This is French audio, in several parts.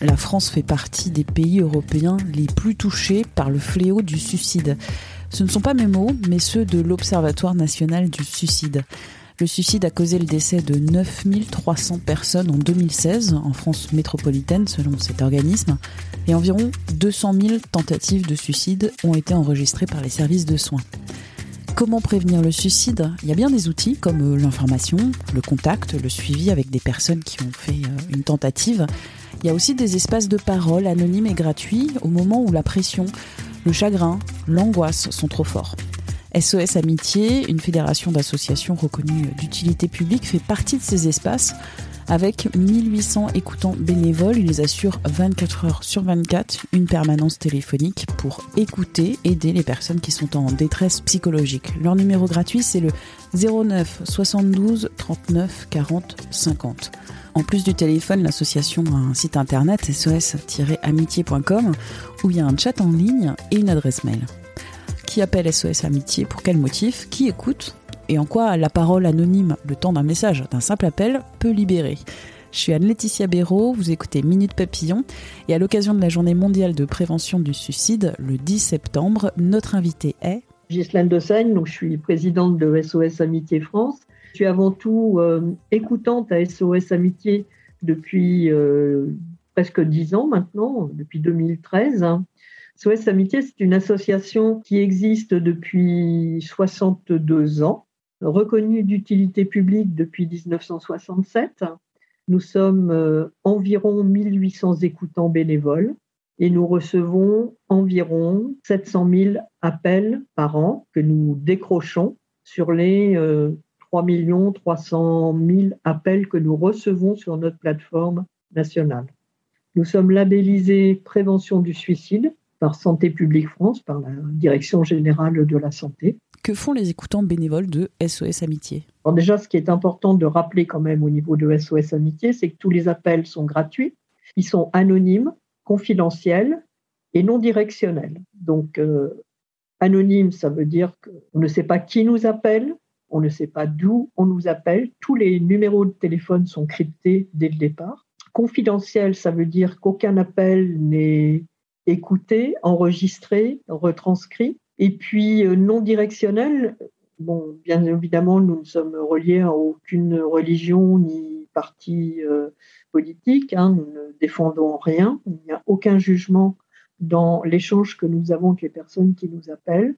La France fait partie des pays européens les plus touchés par le fléau du suicide. Ce ne sont pas mes mots, mais ceux de l'Observatoire national du suicide. Le suicide a causé le décès de 9300 personnes en 2016 en France métropolitaine selon cet organisme et environ 200 000 tentatives de suicide ont été enregistrées par les services de soins. Comment prévenir le suicide? Il y a bien des outils comme euh, l'information, le contact, le suivi avec des personnes qui ont fait euh, une tentative. Il y a aussi des espaces de parole anonymes et gratuits au moment où la pression, le chagrin, l'angoisse sont trop forts. SOS Amitié, une fédération d'associations reconnues d'utilité publique, fait partie de ces espaces. Avec 1800 écoutants bénévoles, ils assurent 24 heures sur 24 une permanence téléphonique pour écouter, aider les personnes qui sont en détresse psychologique. Leur numéro gratuit, c'est le 09 72 39 40 50. En plus du téléphone, l'association a un site internet sos-amitié.com où il y a un chat en ligne et une adresse mail qui appelle SOS Amitié, pour quel motif, qui écoute, et en quoi la parole anonyme, le temps d'un message, d'un simple appel, peut libérer. Je suis Anne-Laetitia Béraud, vous écoutez Minute Papillon, et à l'occasion de la journée mondiale de prévention du suicide, le 10 septembre, notre invité est... Ghislaine Dessaigne, donc je suis présidente de SOS Amitié France. Je suis avant tout euh, écoutante à SOS Amitié depuis euh, presque dix ans maintenant, depuis 2013. SOS Amitié, c'est une association qui existe depuis 62 ans, reconnue d'utilité publique depuis 1967. Nous sommes euh, environ 1800 écoutants bénévoles et nous recevons environ 700 000 appels par an que nous décrochons sur les 3 300 000 appels que nous recevons sur notre plateforme nationale. Nous sommes labellisés prévention du suicide par Santé publique France, par la Direction générale de la santé. Que font les écoutants bénévoles de SOS Amitié? Alors déjà, ce qui est important de rappeler quand même au niveau de SOS Amitié, c'est que tous les appels sont gratuits, ils sont anonymes, confidentiels et non directionnels. Donc, euh, anonyme, ça veut dire qu'on ne sait pas qui nous appelle, on ne sait pas d'où on nous appelle. Tous les numéros de téléphone sont cryptés dès le départ. Confidentiel, ça veut dire qu'aucun appel n'est écouté, enregistré, retranscrit. Et puis euh, non directionnel, bon, bien évidemment, nous ne sommes reliés à aucune religion ni parti euh, politique. Hein. nous ne défendons rien. Il n'y a aucun jugement dans l'échange que nous avons avec les personnes qui nous appellent.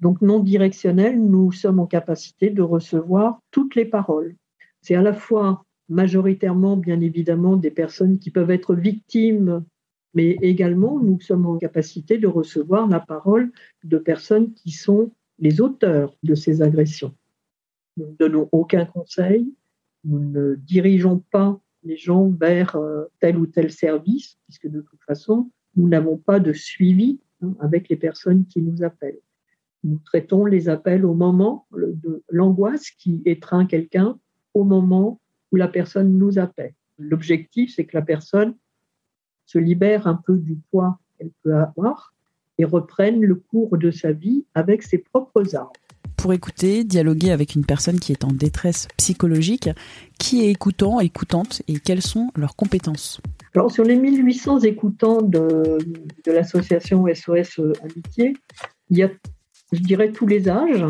Donc non directionnel, nous sommes en capacité de recevoir toutes les paroles. C'est à la fois majoritairement, bien évidemment, des personnes qui peuvent être victimes mais également nous sommes en capacité de recevoir la parole de personnes qui sont les auteurs de ces agressions. Nous ne donnons aucun conseil, nous ne dirigeons pas les gens vers euh, tel ou tel service, puisque de toute façon, nous n'avons pas de suivi hein, avec les personnes qui nous appellent. Nous traitons les appels au moment de l'angoisse qui étreint quelqu'un au moment où la personne nous appelle. L'objectif, c'est que la personne se libère un peu du poids qu'elle peut avoir et reprenne le cours de sa vie avec ses propres armes. Pour écouter, dialoguer avec une personne qui est en détresse psychologique, qui est écoutant, écoutante et quelles sont leurs compétences? Alors sur les 1800 écoutants de, de l'association SOS Amitié, il y a, je dirais, tous les âges,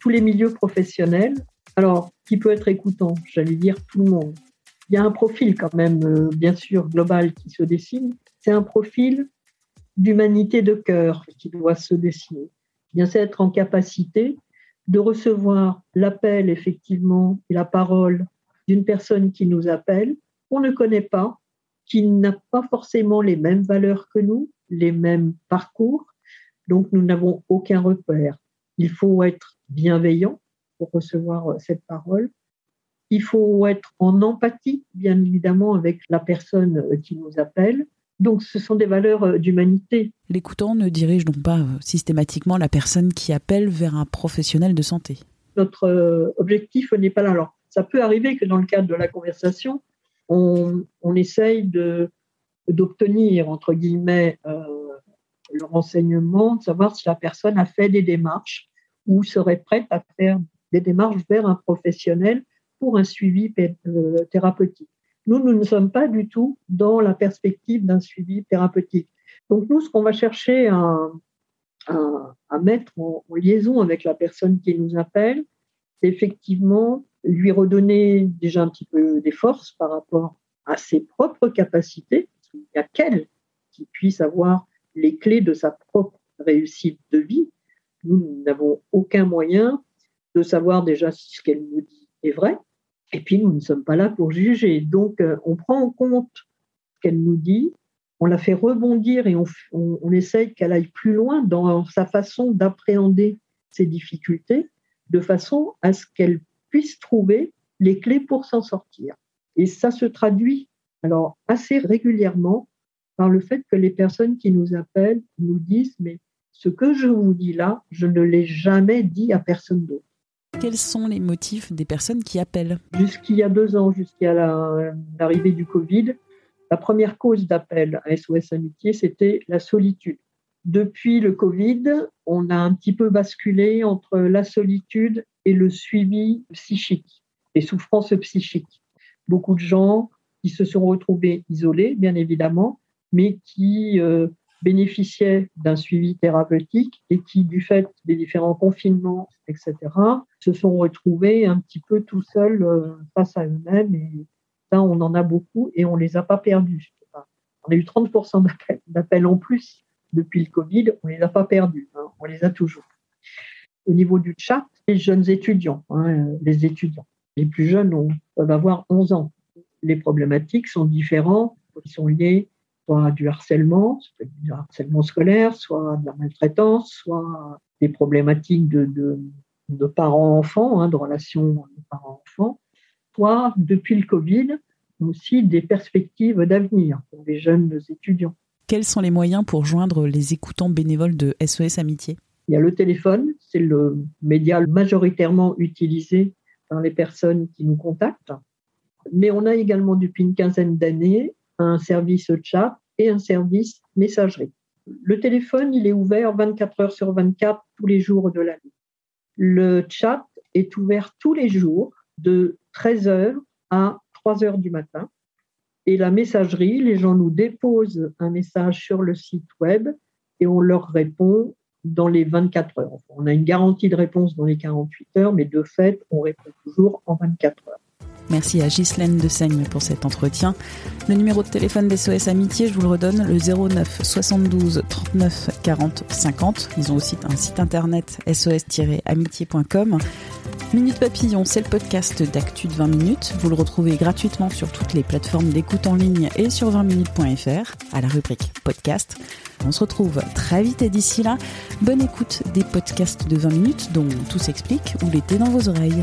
tous les milieux professionnels. Alors, qui peut être écoutant J'allais dire tout le monde il y a un profil quand même, euh, bien sûr, global qui se dessine. C'est un profil d'humanité de cœur qui doit se dessiner. Bien, c'est être en capacité de recevoir l'appel, effectivement, et la parole d'une personne qui nous appelle, qu'on ne connaît pas, qui n'a pas forcément les mêmes valeurs que nous, les mêmes parcours, donc nous n'avons aucun repère. Il faut être bienveillant pour recevoir euh, cette parole, Il faut être en empathie, bien évidemment, avec la personne qui nous appelle. Donc, ce sont des valeurs d'humanité. L'écoutant ne dirige donc pas systématiquement la personne qui appelle vers un professionnel de santé. Notre objectif n'est pas là. Alors, ça peut arriver que dans le cadre de la conversation, on, on essaye d'obtenir, entre guillemets, euh, le renseignement, de savoir si la personne a fait des démarches ou serait prête à faire des démarches vers un professionnel pour un suivi euh, thérapeutique. Nous, nous ne sommes pas du tout dans la perspective d'un suivi thérapeutique. Donc nous, ce qu'on va chercher à, mettre en, liaison avec la personne qui nous appelle, c'est effectivement lui redonner déjà un petit peu des forces par rapport à ses propres capacités. Il n'y a qu'elle qui puisse avoir les clés de sa propre réussite de vie. Nous n'avons aucun moyen de savoir déjà si ce qu'elle nous dit est vrai. Et puis, nous ne sommes pas là pour juger. Donc, euh, on prend en compte ce qu'elle nous dit, on la fait rebondir et on, on essaye qu'elle aille plus loin dans sa façon d'appréhender ses difficultés, de façon à ce qu'elle puisse trouver les clés pour s'en sortir. Et ça se traduit alors assez régulièrement par le fait que les personnes qui nous appellent nous disent mais ce que je vous dis là, je ne l'ai jamais dit à personne d'autre. Quels sont les motifs des personnes qui appellent? Jusqu'il y a deux ans, jusqu'à l'arrivée du Covid, la première cause d'appel à SOS Amitié, c'était la solitude. Depuis le Covid, on a un petit peu basculé entre la solitude et le suivi psychique, les souffrances psychiques. Beaucoup de gens qui se sont retrouvés isolés, bien évidemment, mais qui euh, bénéficiaient d'un suivi thérapeutique et qui, du fait des différents confinements, etc., se sont retrouvés un petit peu tout seuls euh, face à eux-mêmes. Et ça, on en a beaucoup et on les a pas perdus. On a eu 30% d'appels en plus depuis le Covid, on les a pas perdus, hein, on les a toujours. Au niveau du chat, les jeunes étudiants, hein, les étudiants, les plus jeunes peuvent avoir 11 ans. Les problématiques sont différentes, ils sont liées soit du harcèlement, du harcèlement scolaire, soit de la maltraitance, soit des problématiques de, de, parents-enfants, hein, de relations parents-enfants, soit depuis le Covid, aussi des perspectives d'avenir pour les jeunes étudiants. Quels sont les moyens pour joindre les écoutants bénévoles de SOS Amitié? Il y a le téléphone, c'est le média majoritairement utilisé par les personnes qui nous contactent. Mais on a également depuis une quinzaine d'années un service chat et un service messagerie. Le téléphone, il est ouvert 24 heures sur 24 tous les jours de l'année. Le chat est ouvert tous les jours de 13 heures à 3 heures du matin. Et la messagerie, les gens nous déposent un message sur le site web et on leur répond dans les 24 heures. On a une garantie de réponse dans les 48 heures, mais de fait, on répond toujours en 24 heures. Merci à Ghislaine de Seigne pour cet entretien. Le numéro de téléphone d'SOS Amitié, je vous le redonne, le 09 72 39 40 50. Ils ont aussi un site internet sos-amitié.com. Minute Papillon, c'est le podcast d'actu de 20 minutes. Vous le retrouvez gratuitement sur toutes les plateformes d'écoute en ligne et sur 20minutes.fr à la rubrique podcast. On se retrouve très vite et d'ici là, bonne écoute des podcasts de 20 minutes dont tout s'explique ou l'été dans vos oreilles.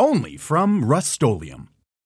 only from Rustolium.